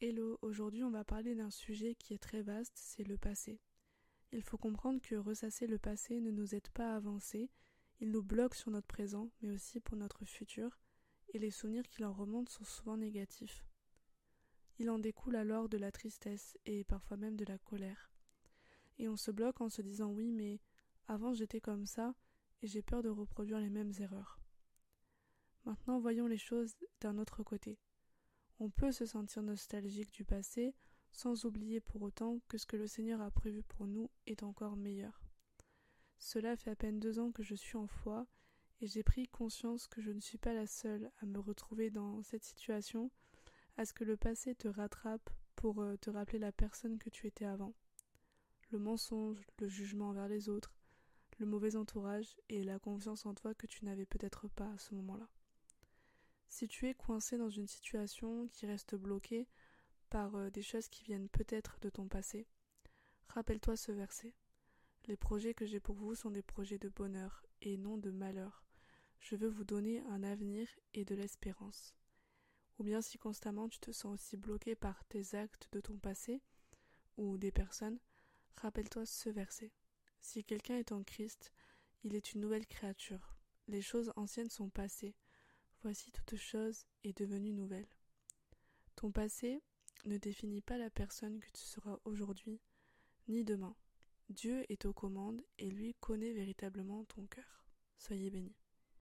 Hello, aujourd'hui on va parler d'un sujet qui est très vaste, c'est le passé. Il faut comprendre que ressasser le passé ne nous aide pas à avancer, il nous bloque sur notre présent, mais aussi pour notre futur, et les souvenirs qui en remontent sont souvent négatifs. Il en découle alors de la tristesse et parfois même de la colère. Et on se bloque en se disant oui, mais avant j'étais comme ça, et j'ai peur de reproduire les mêmes erreurs. Maintenant voyons les choses d'un autre côté. On peut se sentir nostalgique du passé sans oublier pour autant que ce que le Seigneur a prévu pour nous est encore meilleur. Cela fait à peine deux ans que je suis en foi et j'ai pris conscience que je ne suis pas la seule à me retrouver dans cette situation, à ce que le passé te rattrape pour euh, te rappeler la personne que tu étais avant. Le mensonge, le jugement envers les autres, le mauvais entourage et la confiance en toi que tu n'avais peut-être pas à ce moment-là. Si tu es coincé dans une situation qui reste bloquée par euh, des choses qui viennent peut-être de ton passé, rappelle-toi ce verset. Les projets que j'ai pour vous sont des projets de bonheur et non de malheur. Je veux vous donner un avenir et de l'espérance. Ou bien si constamment tu te sens aussi bloqué par tes actes de ton passé ou des personnes, rappelle-toi ce verset. Si quelqu'un est en Christ, il est une nouvelle créature. Les choses anciennes sont passées voici toute chose est devenue nouvelle. Ton passé ne définit pas la personne que tu seras aujourd'hui, ni demain. Dieu est aux commandes et lui connaît véritablement ton cœur. Soyez bénis.